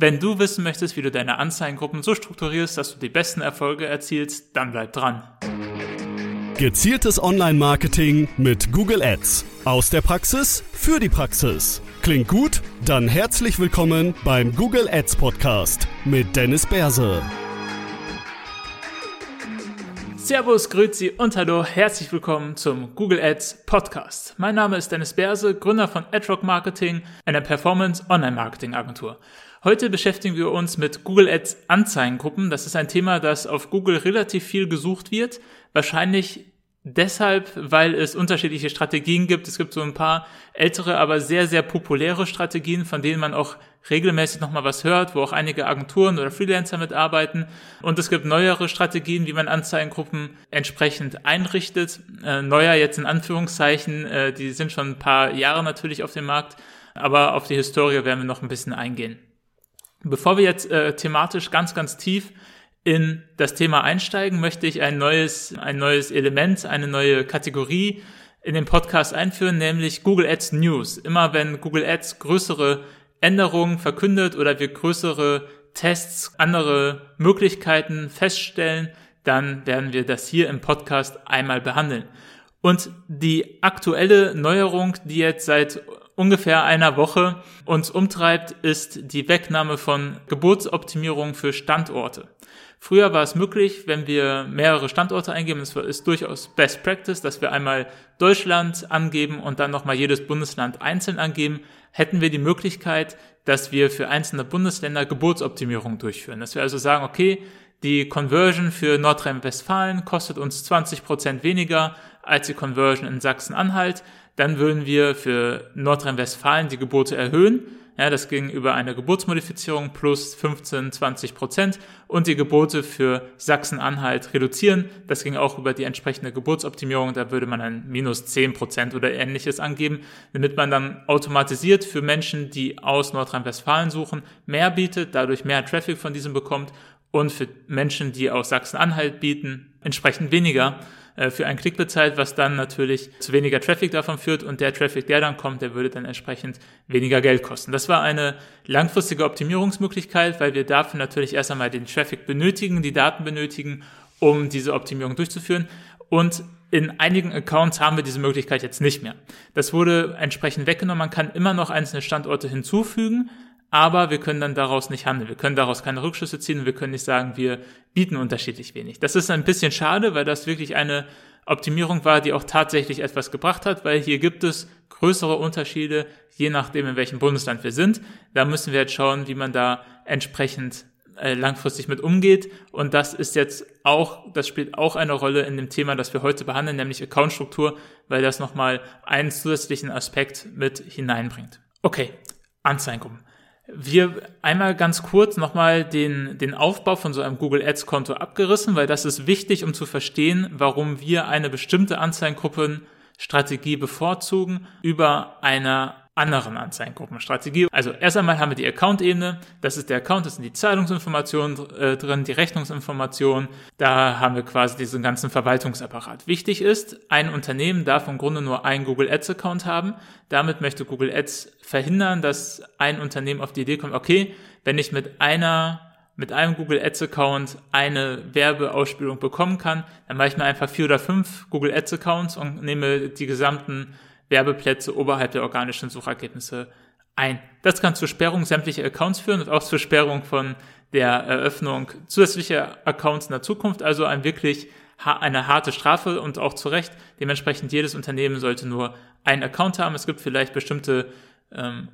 Wenn du wissen möchtest, wie du deine Anzeigengruppen so strukturierst, dass du die besten Erfolge erzielst, dann bleib dran. Gezieltes Online-Marketing mit Google Ads. Aus der Praxis für die Praxis. Klingt gut? Dann herzlich willkommen beim Google Ads Podcast mit Dennis Berse. Servus, Grüezi und Hallo, herzlich willkommen zum Google Ads Podcast. Mein Name ist Dennis Berse, Gründer von AdRock Marketing, einer Performance Online Marketing Agentur. Heute beschäftigen wir uns mit Google Ads Anzeigengruppen. Das ist ein Thema, das auf Google relativ viel gesucht wird. Wahrscheinlich deshalb, weil es unterschiedliche Strategien gibt. Es gibt so ein paar ältere, aber sehr, sehr populäre Strategien, von denen man auch regelmäßig nochmal was hört, wo auch einige Agenturen oder Freelancer mitarbeiten. Und es gibt neuere Strategien, wie man Anzeigengruppen entsprechend einrichtet. Äh, neuer jetzt in Anführungszeichen, äh, die sind schon ein paar Jahre natürlich auf dem Markt, aber auf die Historie werden wir noch ein bisschen eingehen. Bevor wir jetzt äh, thematisch ganz, ganz tief in das Thema einsteigen, möchte ich ein neues, ein neues Element, eine neue Kategorie in den Podcast einführen, nämlich Google Ads News. Immer wenn Google Ads größere Änderungen verkündet oder wir größere Tests, andere Möglichkeiten feststellen, dann werden wir das hier im Podcast einmal behandeln. Und die aktuelle Neuerung, die jetzt seit ungefähr einer Woche uns umtreibt, ist die Wegnahme von Geburtsoptimierung für Standorte. Früher war es möglich, wenn wir mehrere Standorte eingeben, das ist durchaus Best Practice, dass wir einmal Deutschland angeben und dann nochmal jedes Bundesland einzeln angeben, hätten wir die Möglichkeit, dass wir für einzelne Bundesländer Geburtsoptimierung durchführen. Dass wir also sagen, okay, die Conversion für Nordrhein-Westfalen kostet uns 20 Prozent weniger als die Conversion in Sachsen-Anhalt dann würden wir für Nordrhein-Westfalen die Gebote erhöhen. Ja, das ging über eine Geburtsmodifizierung plus 15, 20 Prozent und die Gebote für Sachsen-Anhalt reduzieren. Das ging auch über die entsprechende Geburtsoptimierung. Da würde man ein minus 10 Prozent oder ähnliches angeben, damit man dann automatisiert für Menschen, die aus Nordrhein-Westfalen suchen, mehr bietet, dadurch mehr Traffic von diesem bekommt und für Menschen, die aus Sachsen-Anhalt bieten, entsprechend weniger für einen Klick bezahlt, was dann natürlich zu weniger Traffic davon führt und der Traffic, der dann kommt, der würde dann entsprechend weniger Geld kosten. Das war eine langfristige Optimierungsmöglichkeit, weil wir dafür natürlich erst einmal den Traffic benötigen, die Daten benötigen, um diese Optimierung durchzuführen. Und in einigen Accounts haben wir diese Möglichkeit jetzt nicht mehr. Das wurde entsprechend weggenommen. Man kann immer noch einzelne Standorte hinzufügen, aber wir können dann daraus nicht handeln. Wir können daraus keine Rückschlüsse ziehen und wir können nicht sagen, wir bieten unterschiedlich wenig. Das ist ein bisschen schade, weil das wirklich eine Optimierung war, die auch tatsächlich etwas gebracht hat, weil hier gibt es größere Unterschiede, je nachdem, in welchem Bundesland wir sind. Da müssen wir jetzt schauen, wie man da entsprechend äh, langfristig mit umgeht. Und das ist jetzt auch, das spielt auch eine Rolle in dem Thema, das wir heute behandeln, nämlich Accountstruktur, weil das nochmal einen zusätzlichen Aspekt mit hineinbringt. Okay, Anzeigengruppen. Wir einmal ganz kurz nochmal den, den Aufbau von so einem Google Ads Konto abgerissen, weil das ist wichtig, um zu verstehen, warum wir eine bestimmte Anzeigengruppenstrategie bevorzugen über einer anderen Anzeigengruppenstrategie. Also erst einmal haben wir die Account-Ebene. Das ist der Account, das sind die Zahlungsinformationen äh, drin, die Rechnungsinformationen. Da haben wir quasi diesen ganzen Verwaltungsapparat. Wichtig ist, ein Unternehmen darf im Grunde nur einen Google Ads Account haben. Damit möchte Google Ads verhindern, dass ein Unternehmen auf die Idee kommt, okay, wenn ich mit einer mit einem Google Ads Account eine Werbeausspielung bekommen kann, dann mache ich mir einfach vier oder fünf Google Ads Accounts und nehme die gesamten Werbeplätze oberhalb der organischen Suchergebnisse ein. Das kann zur Sperrung sämtlicher Accounts führen und auch zur Sperrung von der Eröffnung zusätzlicher Accounts in der Zukunft. Also ein wirklich eine harte Strafe und auch zu Recht. Dementsprechend jedes Unternehmen sollte nur einen Account haben. Es gibt vielleicht bestimmte ähm,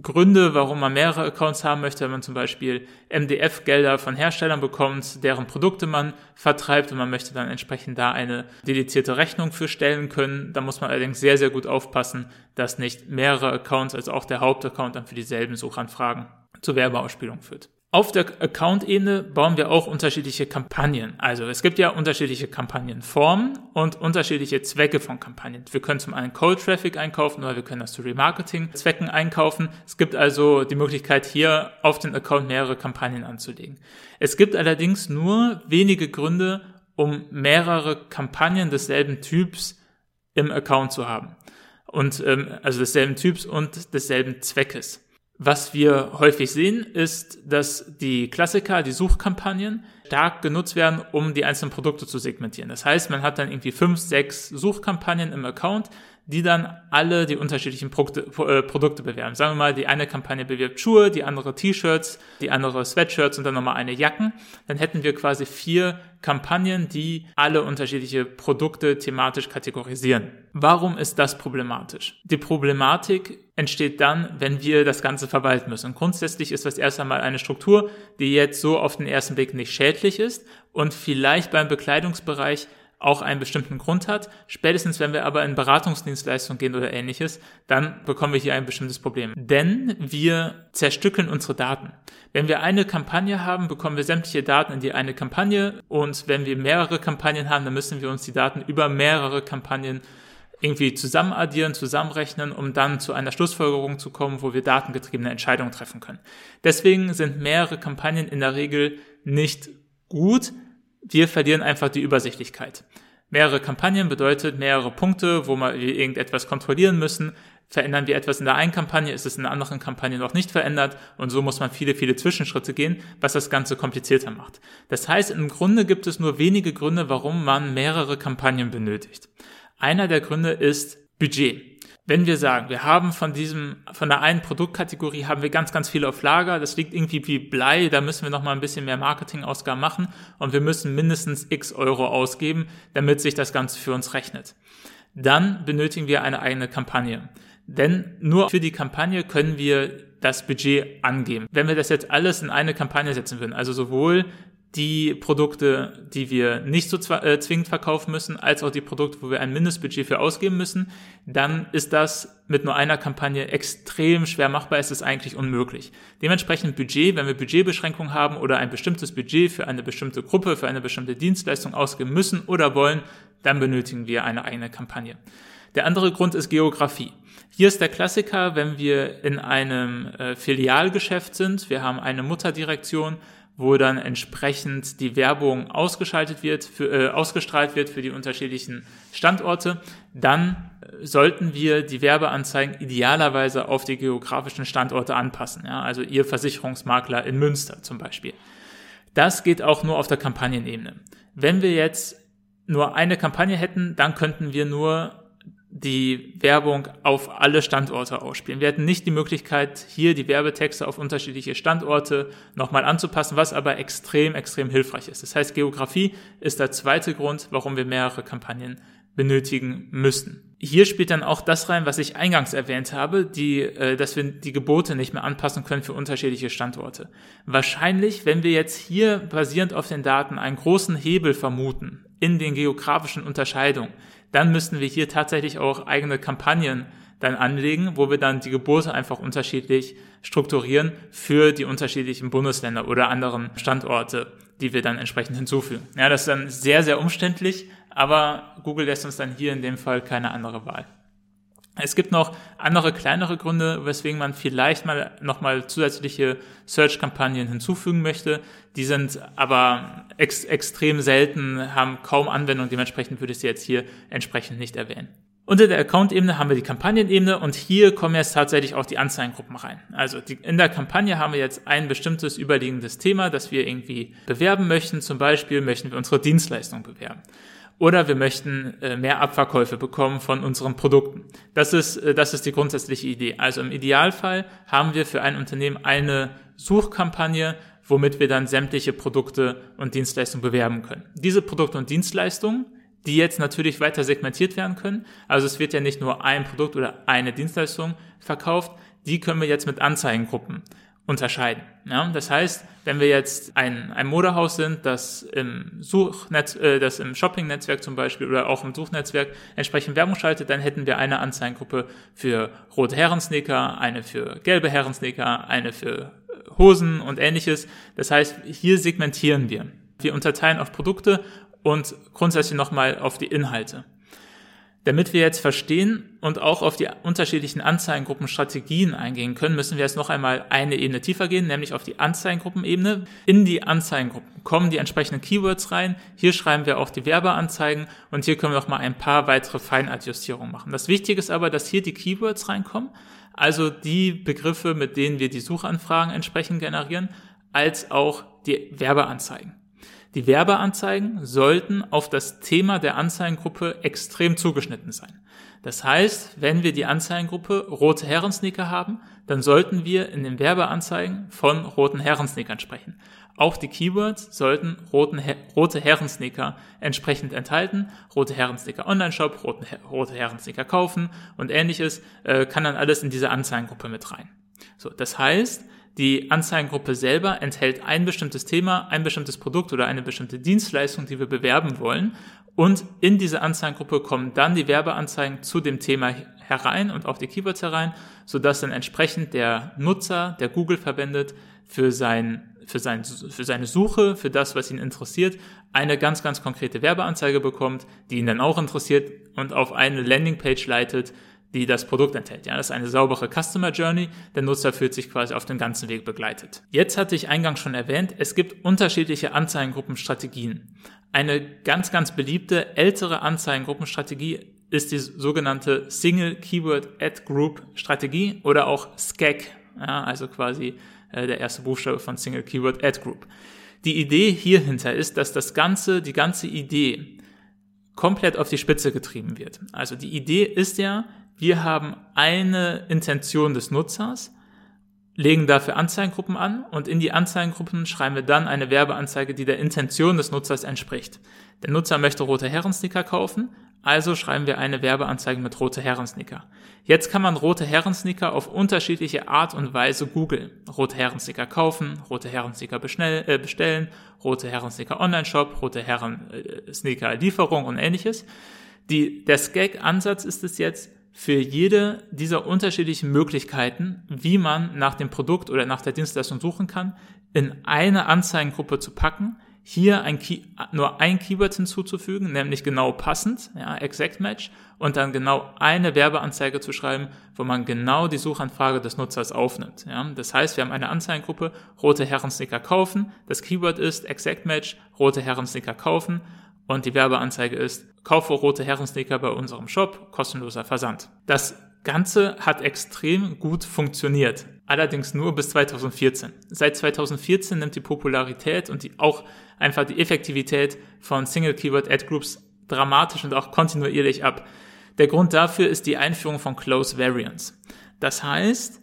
Gründe, warum man mehrere Accounts haben möchte, wenn man zum Beispiel MDF-Gelder von Herstellern bekommt, deren Produkte man vertreibt und man möchte dann entsprechend da eine dedizierte Rechnung für stellen können. Da muss man allerdings sehr, sehr gut aufpassen, dass nicht mehrere Accounts, also auch der Hauptaccount dann für dieselben Suchanfragen zur Werbeausspielung führt. Auf der Account-Ebene bauen wir auch unterschiedliche Kampagnen. Also es gibt ja unterschiedliche Kampagnenformen und unterschiedliche Zwecke von Kampagnen. Wir können zum einen Cold Traffic einkaufen oder wir können das zu Remarketing-Zwecken einkaufen. Es gibt also die Möglichkeit hier auf den Account mehrere Kampagnen anzulegen. Es gibt allerdings nur wenige Gründe, um mehrere Kampagnen desselben Typs im Account zu haben. Und ähm, also desselben Typs und desselben Zweckes. Was wir häufig sehen, ist, dass die Klassiker, die Suchkampagnen, stark genutzt werden, um die einzelnen Produkte zu segmentieren. Das heißt, man hat dann irgendwie fünf, sechs Suchkampagnen im Account, die dann alle die unterschiedlichen Produkte, äh, Produkte bewerben. Sagen wir mal, die eine Kampagne bewirbt Schuhe, die andere T-Shirts, die andere Sweatshirts und dann nochmal eine Jacken. Dann hätten wir quasi vier Kampagnen, die alle unterschiedliche Produkte thematisch kategorisieren. Warum ist das problematisch? Die Problematik entsteht dann, wenn wir das Ganze verwalten müssen. Und grundsätzlich ist das erst einmal eine Struktur, die jetzt so auf den ersten Blick nicht schädlich ist und vielleicht beim Bekleidungsbereich auch einen bestimmten Grund hat. Spätestens, wenn wir aber in Beratungsdienstleistungen gehen oder ähnliches, dann bekommen wir hier ein bestimmtes Problem. Denn wir zerstückeln unsere Daten. Wenn wir eine Kampagne haben, bekommen wir sämtliche Daten in die eine Kampagne und wenn wir mehrere Kampagnen haben, dann müssen wir uns die Daten über mehrere Kampagnen irgendwie zusammenaddieren, zusammenrechnen, um dann zu einer Schlussfolgerung zu kommen, wo wir datengetriebene Entscheidungen treffen können. Deswegen sind mehrere Kampagnen in der Regel nicht gut, wir verlieren einfach die Übersichtlichkeit. Mehrere Kampagnen bedeutet mehrere Punkte, wo wir irgendetwas kontrollieren müssen. Verändern wir etwas in der einen Kampagne, ist es in der anderen Kampagne noch nicht verändert und so muss man viele, viele Zwischenschritte gehen, was das Ganze komplizierter macht. Das heißt, im Grunde gibt es nur wenige Gründe, warum man mehrere Kampagnen benötigt. Einer der Gründe ist Budget wenn wir sagen, wir haben von diesem, von der einen Produktkategorie haben wir ganz, ganz viele auf Lager, das liegt irgendwie wie Blei, da müssen wir noch mal ein bisschen mehr Marketingausgaben machen und wir müssen mindestens x Euro ausgeben, damit sich das Ganze für uns rechnet. Dann benötigen wir eine eigene Kampagne. Denn nur für die Kampagne können wir das Budget angeben. Wenn wir das jetzt alles in eine Kampagne setzen würden, also sowohl die Produkte, die wir nicht so äh, zwingend verkaufen müssen, als auch die Produkte, wo wir ein Mindestbudget für ausgeben müssen, dann ist das mit nur einer Kampagne extrem schwer machbar, es ist eigentlich unmöglich. Dementsprechend Budget, wenn wir Budgetbeschränkungen haben oder ein bestimmtes Budget für eine bestimmte Gruppe, für eine bestimmte Dienstleistung ausgeben müssen oder wollen, dann benötigen wir eine eigene Kampagne. Der andere Grund ist Geografie. Hier ist der Klassiker, wenn wir in einem äh, Filialgeschäft sind, wir haben eine Mutterdirektion, wo dann entsprechend die Werbung ausgeschaltet wird, für, äh, ausgestrahlt wird für die unterschiedlichen Standorte, dann äh, sollten wir die Werbeanzeigen idealerweise auf die geografischen Standorte anpassen. Ja? Also Ihr Versicherungsmakler in Münster zum Beispiel. Das geht auch nur auf der Kampagnenebene. Wenn wir jetzt nur eine Kampagne hätten, dann könnten wir nur die Werbung auf alle Standorte ausspielen. Wir hätten nicht die Möglichkeit, hier die Werbetexte auf unterschiedliche Standorte nochmal anzupassen, was aber extrem, extrem hilfreich ist. Das heißt, Geografie ist der zweite Grund, warum wir mehrere Kampagnen benötigen müssen. Hier spielt dann auch das rein, was ich eingangs erwähnt habe, die, äh, dass wir die Gebote nicht mehr anpassen können für unterschiedliche Standorte. Wahrscheinlich, wenn wir jetzt hier basierend auf den Daten einen großen Hebel vermuten in den geografischen Unterscheidungen, dann müssten wir hier tatsächlich auch eigene Kampagnen dann anlegen, wo wir dann die Gebote einfach unterschiedlich strukturieren für die unterschiedlichen Bundesländer oder anderen Standorte, die wir dann entsprechend hinzufügen. Ja, das ist dann sehr, sehr umständlich, aber Google lässt uns dann hier in dem Fall keine andere Wahl. Es gibt noch andere kleinere Gründe, weswegen man vielleicht mal nochmal zusätzliche Search-Kampagnen hinzufügen möchte. Die sind aber ex extrem selten, haben kaum Anwendung, dementsprechend würde ich sie jetzt hier entsprechend nicht erwähnen. Unter der Account-Ebene haben wir die Kampagnenebene und hier kommen jetzt tatsächlich auch die Anzeigengruppen rein. Also die, in der Kampagne haben wir jetzt ein bestimmtes überliegendes Thema, das wir irgendwie bewerben möchten. Zum Beispiel möchten wir unsere Dienstleistung bewerben oder wir möchten äh, mehr Abverkäufe bekommen von unseren Produkten. Das ist, äh, das ist die grundsätzliche Idee. Also im Idealfall haben wir für ein Unternehmen eine Suchkampagne, womit wir dann sämtliche Produkte und Dienstleistungen bewerben können. Diese Produkte und Dienstleistungen, die jetzt natürlich weiter segmentiert werden können. Also es wird ja nicht nur ein Produkt oder eine Dienstleistung verkauft, die können wir jetzt mit Anzeigengruppen unterscheiden. Ja, das heißt, wenn wir jetzt ein, ein Modehaus sind, das im Suchnetz, äh, das im Shopping-Netzwerk zum Beispiel oder auch im Suchnetzwerk entsprechend Werbung schaltet, dann hätten wir eine Anzeigengruppe für rote Herrensneaker, eine für gelbe Herrensneaker, eine für äh, Hosen und ähnliches. Das heißt, hier segmentieren wir. Wir unterteilen auf Produkte und grundsätzlich nochmal auf die Inhalte. Damit wir jetzt verstehen und auch auf die unterschiedlichen Anzeigengruppenstrategien eingehen können, müssen wir jetzt noch einmal eine Ebene tiefer gehen, nämlich auf die Anzeigengruppenebene. In die Anzeigengruppen kommen die entsprechenden Keywords rein. Hier schreiben wir auch die Werbeanzeigen und hier können wir noch mal ein paar weitere Feinadjustierungen machen. Das Wichtige ist aber, dass hier die Keywords reinkommen, also die Begriffe, mit denen wir die Suchanfragen entsprechend generieren, als auch die Werbeanzeigen. Die Werbeanzeigen sollten auf das Thema der Anzeigengruppe extrem zugeschnitten sein. Das heißt, wenn wir die Anzeigengruppe rote Herrensneaker haben, dann sollten wir in den Werbeanzeigen von roten Herrensneakern sprechen. Auch die Keywords sollten roten, rote Herrensneaker entsprechend enthalten. Rote Herrensneaker Online-Shop, roten, rote Herrensneaker kaufen und ähnliches äh, kann dann alles in diese Anzeigengruppe mit rein. So, das heißt, die Anzeigengruppe selber enthält ein bestimmtes Thema, ein bestimmtes Produkt oder eine bestimmte Dienstleistung, die wir bewerben wollen. Und in diese Anzeigengruppe kommen dann die Werbeanzeigen zu dem Thema herein und auch die Keywords herein, sodass dann entsprechend der Nutzer, der Google verwendet, für sein für, sein, für seine Suche, für das, was ihn interessiert, eine ganz, ganz konkrete Werbeanzeige bekommt, die ihn dann auch interessiert und auf eine Landingpage leitet, die das Produkt enthält. Ja, das ist eine saubere Customer Journey. Der Nutzer fühlt sich quasi auf den ganzen Weg begleitet. Jetzt hatte ich eingangs schon erwähnt, es gibt unterschiedliche Anzeigengruppenstrategien. Eine ganz, ganz beliebte ältere Anzeigengruppenstrategie ist die sogenannte Single Keyword Ad Group Strategie oder auch SCAG. Ja, also quasi äh, der erste Buchstabe von Single Keyword Ad Group. Die Idee hierhinter ist, dass das Ganze, die ganze Idee komplett auf die Spitze getrieben wird. Also die Idee ist ja, wir haben eine Intention des Nutzers, legen dafür Anzeigengruppen an und in die Anzeigengruppen schreiben wir dann eine Werbeanzeige, die der Intention des Nutzers entspricht. Der Nutzer möchte rote Herrensticker kaufen, also schreiben wir eine Werbeanzeige mit rote Herrensneaker. Jetzt kann man rote Herrensneaker auf unterschiedliche Art und Weise googeln. Rote Herrensneaker kaufen, rote Herrensneaker äh, bestellen, rote Herrensneaker Online-Shop, rote Herrensneaker Lieferung und ähnliches. Die, der Skag-Ansatz ist es jetzt, für jede dieser unterschiedlichen Möglichkeiten, wie man nach dem Produkt oder nach der Dienstleistung suchen kann, in eine Anzeigengruppe zu packen, hier ein Key, nur ein Keyword hinzuzufügen, nämlich genau passend, ja, Exact Match, und dann genau eine Werbeanzeige zu schreiben, wo man genau die Suchanfrage des Nutzers aufnimmt. Ja. Das heißt, wir haben eine Anzeigengruppe, rote Herrensnicker kaufen, das Keyword ist Exact Match, rote Herrensnicker kaufen, und die Werbeanzeige ist, kaufe rote Herrensnicker bei unserem Shop, kostenloser Versand. Das Ganze hat extrem gut funktioniert. Allerdings nur bis 2014. Seit 2014 nimmt die Popularität und die, auch einfach die Effektivität von Single Keyword Ad Groups dramatisch und auch kontinuierlich ab. Der Grund dafür ist die Einführung von Close Variants. Das heißt,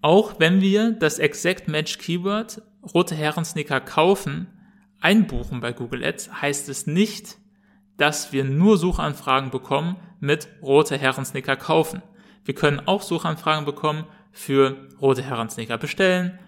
auch wenn wir das Exact Match Keyword rote Herrensnicker kaufen, einbuchen bei Google Ads, heißt es nicht, dass wir nur Suchanfragen bekommen mit rote Herrensnicker kaufen. Wir können auch Suchanfragen bekommen für rote Herrensneaker bestellen,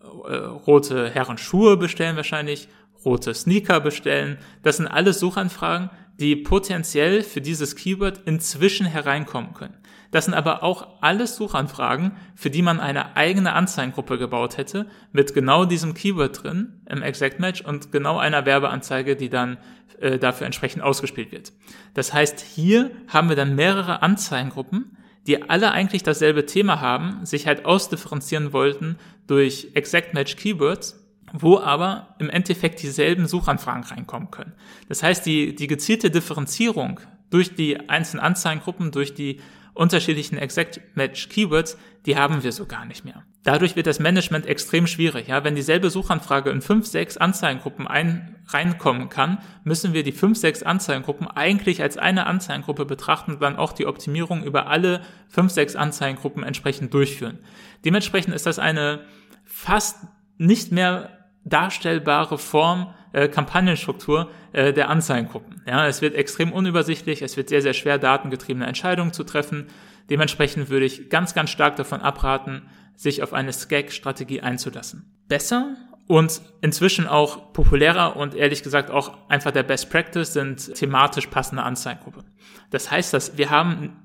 äh, rote Herrenschuhe bestellen wahrscheinlich, rote Sneaker bestellen. Das sind alles Suchanfragen, die potenziell für dieses Keyword inzwischen hereinkommen können. Das sind aber auch alles Suchanfragen, für die man eine eigene Anzeigengruppe gebaut hätte, mit genau diesem Keyword drin im Exact Match und genau einer Werbeanzeige, die dann äh, dafür entsprechend ausgespielt wird. Das heißt, hier haben wir dann mehrere Anzeigengruppen, die alle eigentlich dasselbe Thema haben, sich halt ausdifferenzieren wollten durch Exact Match Keywords, wo aber im Endeffekt dieselben Suchanfragen reinkommen können. Das heißt, die, die gezielte Differenzierung durch die einzelnen Anzeigengruppen, durch die unterschiedlichen Exact Match Keywords, die haben wir so gar nicht mehr. Dadurch wird das Management extrem schwierig. Ja, wenn dieselbe Suchanfrage in fünf, sechs Anzeigengruppen ein, reinkommen kann, müssen wir die fünf, sechs Anzeigengruppen eigentlich als eine Anzeigengruppe betrachten und dann auch die Optimierung über alle fünf, sechs Anzeigengruppen entsprechend durchführen. Dementsprechend ist das eine fast nicht mehr darstellbare Form, äh, Kampagnenstruktur äh, der Anzeigengruppen. Ja, es wird extrem unübersichtlich, es wird sehr, sehr schwer, datengetriebene Entscheidungen zu treffen. Dementsprechend würde ich ganz, ganz stark davon abraten, sich auf eine SCAG-Strategie einzulassen. Besser und inzwischen auch populärer und ehrlich gesagt auch einfach der Best Practice sind thematisch passende Anzeigengruppen. Das heißt, dass wir haben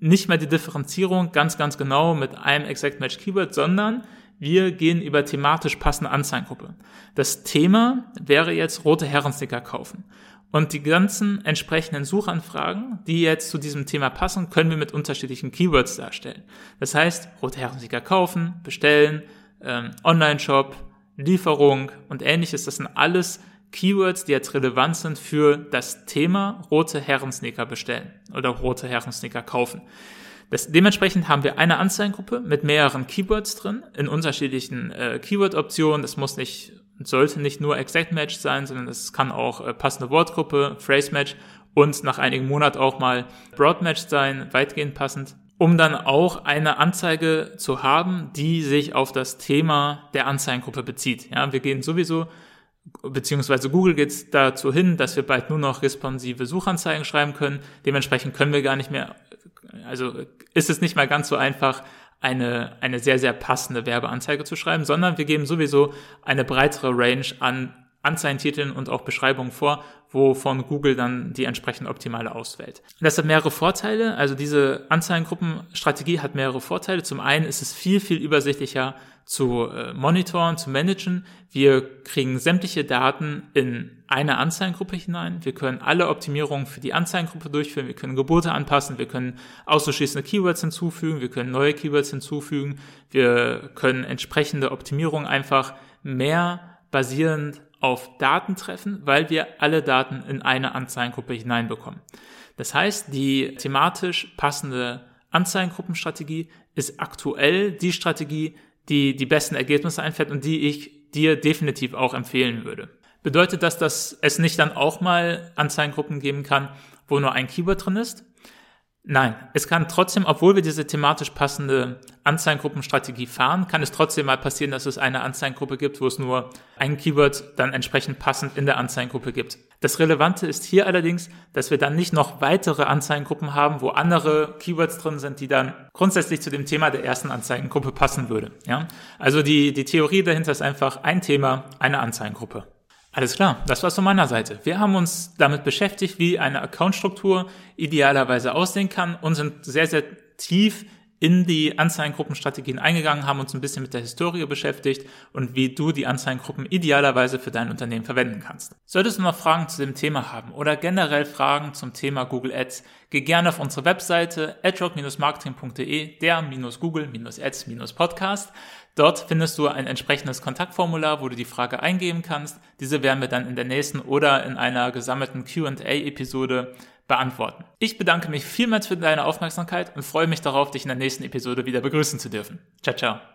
nicht mehr die Differenzierung ganz, ganz genau mit einem Exact Match Keyword, sondern wir gehen über thematisch passende Anzeigengruppe. Das Thema wäre jetzt rote Herrensticker kaufen. Und die ganzen entsprechenden Suchanfragen, die jetzt zu diesem Thema passen, können wir mit unterschiedlichen Keywords darstellen. Das heißt, rote Herrensticker kaufen, bestellen, ähm, Online-Shop, Lieferung und ähnliches. Das sind alles Keywords, die jetzt relevant sind für das Thema rote Herrensneaker bestellen oder rote Herrensneaker kaufen. Das, dementsprechend haben wir eine Anzeigengruppe mit mehreren Keywords drin, in unterschiedlichen äh, Keyword-Optionen. Das muss nicht, sollte nicht nur Exact Match sein, sondern es kann auch äh, passende Wortgruppe, Phrase Match und nach einigen Monaten auch mal Broad Match sein, weitgehend passend um dann auch eine Anzeige zu haben, die sich auf das Thema der Anzeigengruppe bezieht. Ja, wir gehen sowieso, beziehungsweise Google geht dazu hin, dass wir bald nur noch responsive Suchanzeigen schreiben können. Dementsprechend können wir gar nicht mehr, also ist es nicht mal ganz so einfach, eine, eine sehr, sehr passende Werbeanzeige zu schreiben, sondern wir geben sowieso eine breitere Range an Anzeigentiteln und auch Beschreibungen vor, wovon Google dann die entsprechend optimale auswählt. Das hat mehrere Vorteile. Also diese Anzeigengruppenstrategie hat mehrere Vorteile. Zum einen ist es viel, viel übersichtlicher zu äh, monitoren, zu managen. Wir kriegen sämtliche Daten in eine Anzeigengruppe hinein. Wir können alle Optimierungen für die Anzeigengruppe durchführen. Wir können Gebote anpassen. Wir können auszuschließende Keywords hinzufügen. Wir können neue Keywords hinzufügen. Wir können entsprechende Optimierungen einfach mehr basierend auf Daten treffen, weil wir alle Daten in eine Anzeigengruppe hineinbekommen. Das heißt, die thematisch passende Anzeigengruppenstrategie ist aktuell die Strategie, die die besten Ergebnisse einfährt und die ich dir definitiv auch empfehlen würde. Bedeutet das, dass es nicht dann auch mal Anzeigengruppen geben kann, wo nur ein Keyword drin ist? Nein, es kann trotzdem, obwohl wir diese thematisch passende Anzeigengruppenstrategie fahren, kann es trotzdem mal passieren, dass es eine Anzeigengruppe gibt, wo es nur ein Keyword dann entsprechend passend in der Anzeigengruppe gibt. Das Relevante ist hier allerdings, dass wir dann nicht noch weitere Anzeigengruppen haben, wo andere Keywords drin sind, die dann grundsätzlich zu dem Thema der ersten Anzeigengruppe passen würde. Ja? Also die, die Theorie dahinter ist einfach ein Thema, eine Anzeigengruppe. Alles klar, das war's von meiner Seite. Wir haben uns damit beschäftigt, wie eine Accountstruktur idealerweise aussehen kann und sind sehr, sehr tief in die Anzeigengruppenstrategien eingegangen, haben uns ein bisschen mit der Historie beschäftigt und wie du die Anzeigengruppen idealerweise für dein Unternehmen verwenden kannst. Solltest du noch Fragen zu dem Thema haben oder generell Fragen zum Thema Google Ads, geh gerne auf unsere Webseite adrock-marketing.de, der-google-ads-podcast. Dort findest du ein entsprechendes Kontaktformular, wo du die Frage eingeben kannst. Diese werden wir dann in der nächsten oder in einer gesammelten Q&A-Episode beantworten. Ich bedanke mich vielmals für deine Aufmerksamkeit und freue mich darauf, dich in der nächsten Episode wieder begrüßen zu dürfen. Ciao, ciao.